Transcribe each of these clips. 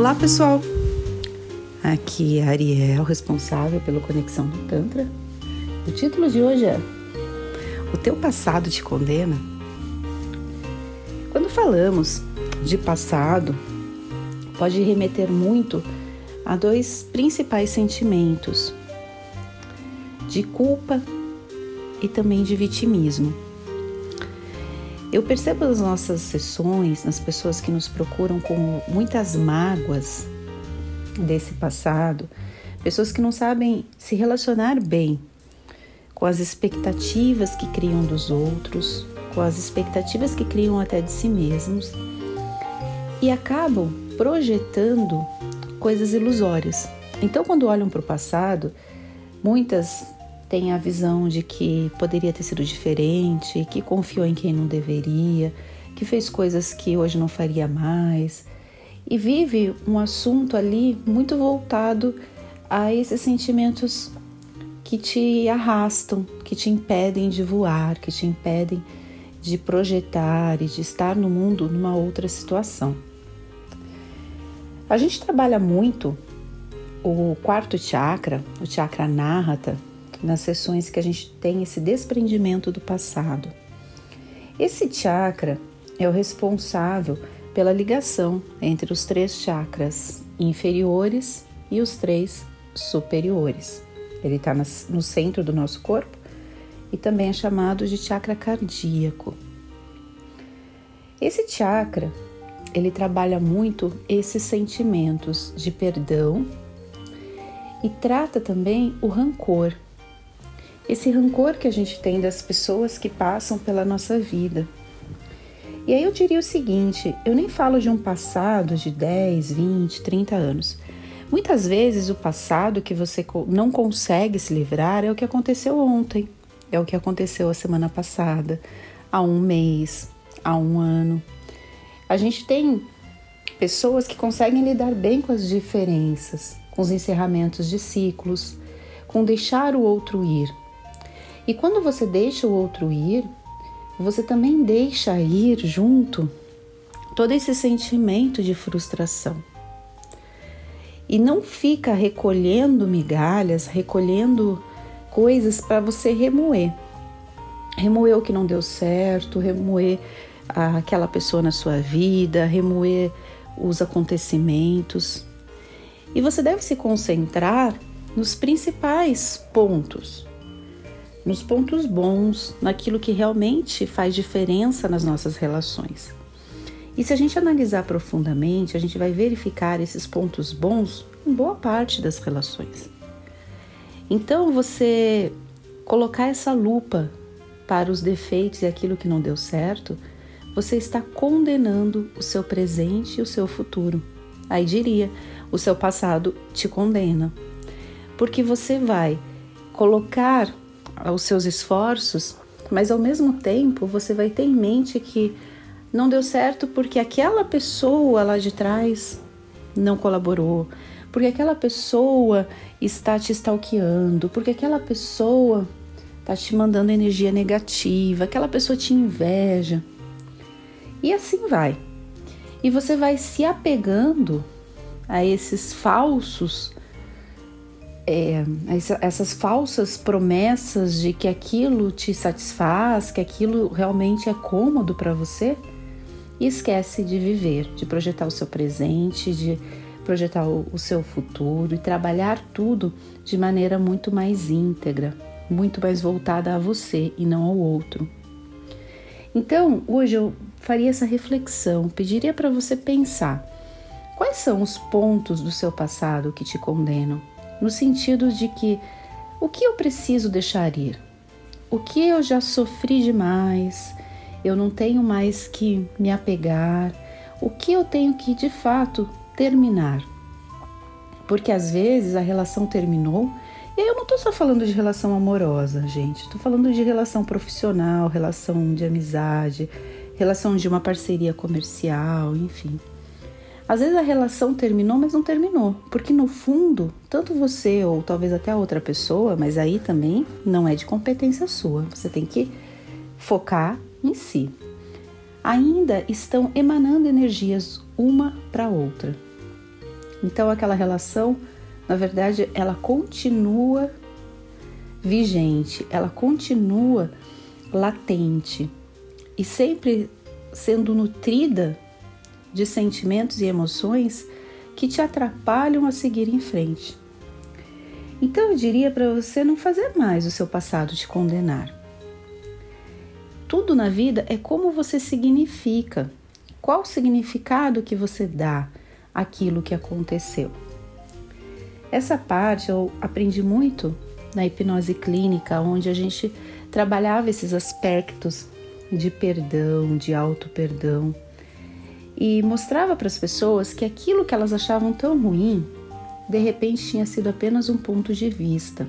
Olá, pessoal! Aqui é a Ariel, responsável pela Conexão do Tantra. O título de hoje é O Teu Passado Te Condena? Quando falamos de passado, pode remeter muito a dois principais sentimentos: de culpa e também de vitimismo. Eu percebo nas nossas sessões, nas pessoas que nos procuram com muitas mágoas desse passado, pessoas que não sabem se relacionar bem com as expectativas que criam dos outros, com as expectativas que criam até de si mesmos e acabam projetando coisas ilusórias. Então, quando olham para o passado, muitas tem a visão de que poderia ter sido diferente, que confiou em quem não deveria, que fez coisas que hoje não faria mais e vive um assunto ali muito voltado a esses sentimentos que te arrastam, que te impedem de voar, que te impedem de projetar e de estar no mundo numa outra situação. A gente trabalha muito o quarto chakra, o chakra Narrata, nas sessões que a gente tem esse desprendimento do passado. Esse chakra é o responsável pela ligação entre os três chakras inferiores e os três superiores. Ele está no centro do nosso corpo e também é chamado de chakra cardíaco. Esse chakra ele trabalha muito esses sentimentos de perdão e trata também o rancor, esse rancor que a gente tem das pessoas que passam pela nossa vida. E aí eu diria o seguinte: eu nem falo de um passado de 10, 20, 30 anos. Muitas vezes o passado que você não consegue se livrar é o que aconteceu ontem, é o que aconteceu a semana passada, há um mês, há um ano. A gente tem pessoas que conseguem lidar bem com as diferenças, com os encerramentos de ciclos, com deixar o outro ir, e quando você deixa o outro ir, você também deixa ir junto todo esse sentimento de frustração. E não fica recolhendo migalhas, recolhendo coisas para você remoer. Remoer o que não deu certo, remoer aquela pessoa na sua vida, remoer os acontecimentos. E você deve se concentrar nos principais pontos nos pontos bons, naquilo que realmente faz diferença nas nossas relações. E se a gente analisar profundamente, a gente vai verificar esses pontos bons em boa parte das relações. Então, você colocar essa lupa para os defeitos e aquilo que não deu certo, você está condenando o seu presente e o seu futuro. Aí diria, o seu passado te condena. Porque você vai colocar aos seus esforços, mas ao mesmo tempo você vai ter em mente que não deu certo porque aquela pessoa lá de trás não colaborou, porque aquela pessoa está te stalkeando, porque aquela pessoa está te mandando energia negativa, aquela pessoa te inveja. E assim vai. E você vai se apegando a esses falsos é, essas falsas promessas de que aquilo te satisfaz, que aquilo realmente é cômodo para você, e esquece de viver, de projetar o seu presente, de projetar o, o seu futuro e trabalhar tudo de maneira muito mais íntegra, muito mais voltada a você e não ao outro. Então, hoje eu faria essa reflexão, pediria para você pensar quais são os pontos do seu passado que te condenam no sentido de que o que eu preciso deixar ir? O que eu já sofri demais? Eu não tenho mais que me apegar? O que eu tenho que de fato terminar? Porque às vezes a relação terminou e eu não estou só falando de relação amorosa, gente. Estou falando de relação profissional, relação de amizade, relação de uma parceria comercial, enfim. Às vezes a relação terminou, mas não terminou, porque no fundo, tanto você ou talvez até a outra pessoa, mas aí também não é de competência sua, você tem que focar em si. Ainda estão emanando energias uma para outra. Então aquela relação, na verdade, ela continua vigente, ela continua latente e sempre sendo nutrida de sentimentos e emoções que te atrapalham a seguir em frente. Então eu diria para você não fazer mais o seu passado te condenar. Tudo na vida é como você significa, qual o significado que você dá àquilo que aconteceu. Essa parte eu aprendi muito na hipnose clínica, onde a gente trabalhava esses aspectos de perdão, de auto-perdão, e mostrava para as pessoas que aquilo que elas achavam tão ruim, de repente tinha sido apenas um ponto de vista.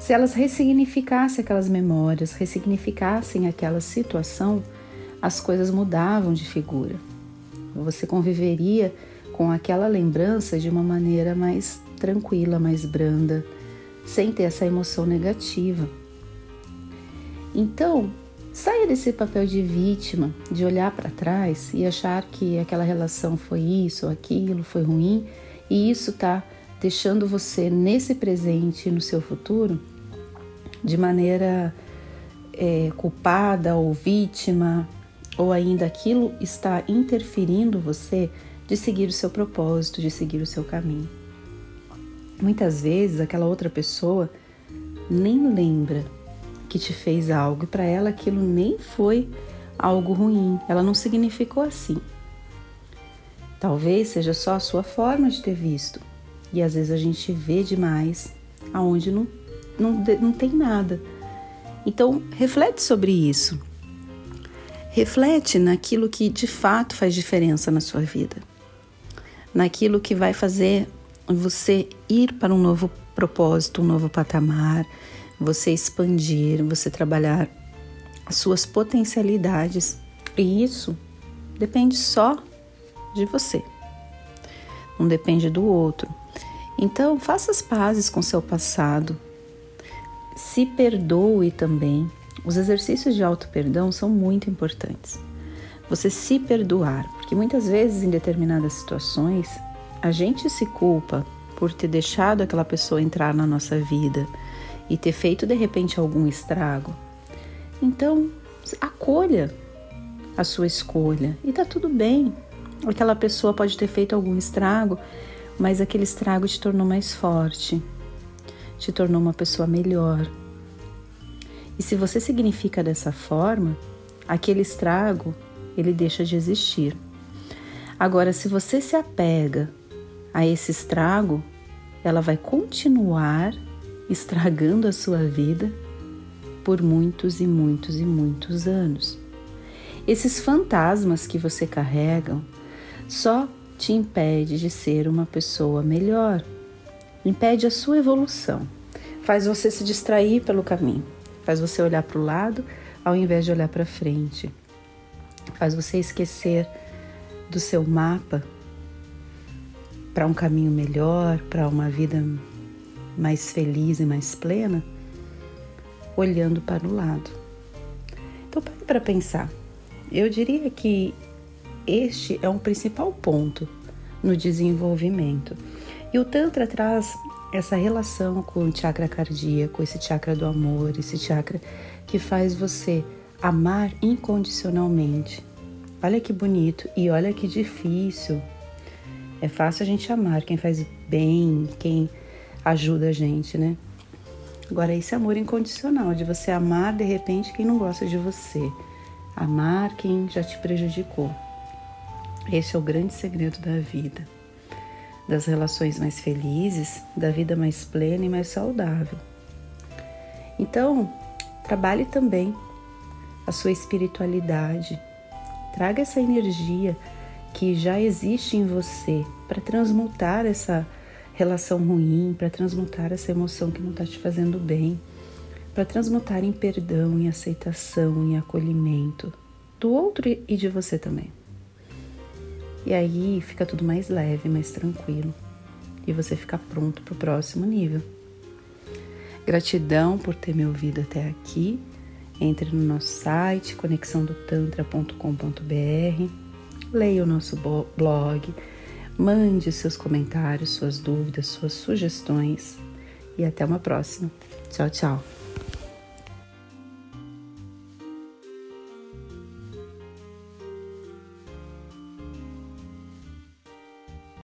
Se elas ressignificassem aquelas memórias, ressignificassem aquela situação, as coisas mudavam de figura. Você conviveria com aquela lembrança de uma maneira mais tranquila, mais branda, sem ter essa emoção negativa. Então, saia desse papel de vítima, de olhar para trás e achar que aquela relação foi isso ou aquilo, foi ruim, e isso está deixando você nesse presente e no seu futuro de maneira é, culpada ou vítima, ou ainda aquilo está interferindo você de seguir o seu propósito, de seguir o seu caminho. Muitas vezes aquela outra pessoa nem lembra que te fez algo e para ela aquilo nem foi algo ruim, ela não significou assim. Talvez seja só a sua forma de ter visto e às vezes a gente vê demais aonde não, não, não tem nada. Então reflete sobre isso. Reflete naquilo que de fato faz diferença na sua vida, naquilo que vai fazer você ir para um novo propósito, um novo patamar, você expandir, você trabalhar as suas potencialidades. E isso depende só de você. Não depende do outro. Então, faça as pazes com seu passado. Se perdoe também. Os exercícios de auto-perdão são muito importantes. Você se perdoar, porque muitas vezes em determinadas situações a gente se culpa por ter deixado aquela pessoa entrar na nossa vida e ter feito de repente algum estrago. Então, acolha a sua escolha e tá tudo bem. Aquela pessoa pode ter feito algum estrago, mas aquele estrago te tornou mais forte, te tornou uma pessoa melhor. E se você significa dessa forma, aquele estrago ele deixa de existir. Agora, se você se apega a esse estrago, ela vai continuar estragando a sua vida por muitos e muitos e muitos anos. Esses fantasmas que você carrega só te impede de ser uma pessoa melhor, impede a sua evolução, faz você se distrair pelo caminho, faz você olhar para o lado ao invés de olhar para frente, faz você esquecer do seu mapa para um caminho melhor, para uma vida mais feliz e mais plena, olhando para o lado. Então, pare para pensar. Eu diria que este é um principal ponto no desenvolvimento. E o Tantra traz essa relação com o chakra cardíaco, esse chakra do amor, esse chakra que faz você amar incondicionalmente. Olha que bonito e olha que difícil é fácil a gente amar quem faz bem, quem ajuda a gente, né? Agora, esse amor incondicional, de você amar de repente quem não gosta de você, amar quem já te prejudicou. Esse é o grande segredo da vida, das relações mais felizes, da vida mais plena e mais saudável. Então, trabalhe também a sua espiritualidade, traga essa energia que já existe em você para transmutar essa relação ruim, para transmutar essa emoção que não está te fazendo bem, para transmutar em perdão, em aceitação, em acolhimento do outro e de você também. E aí fica tudo mais leve, mais tranquilo e você fica pronto para o próximo nível. Gratidão por ter me ouvido até aqui. Entre no nosso site conexãodotantra.com.br leia o nosso blog, Mande seus comentários, suas dúvidas, suas sugestões e até uma próxima. Tchau, tchau.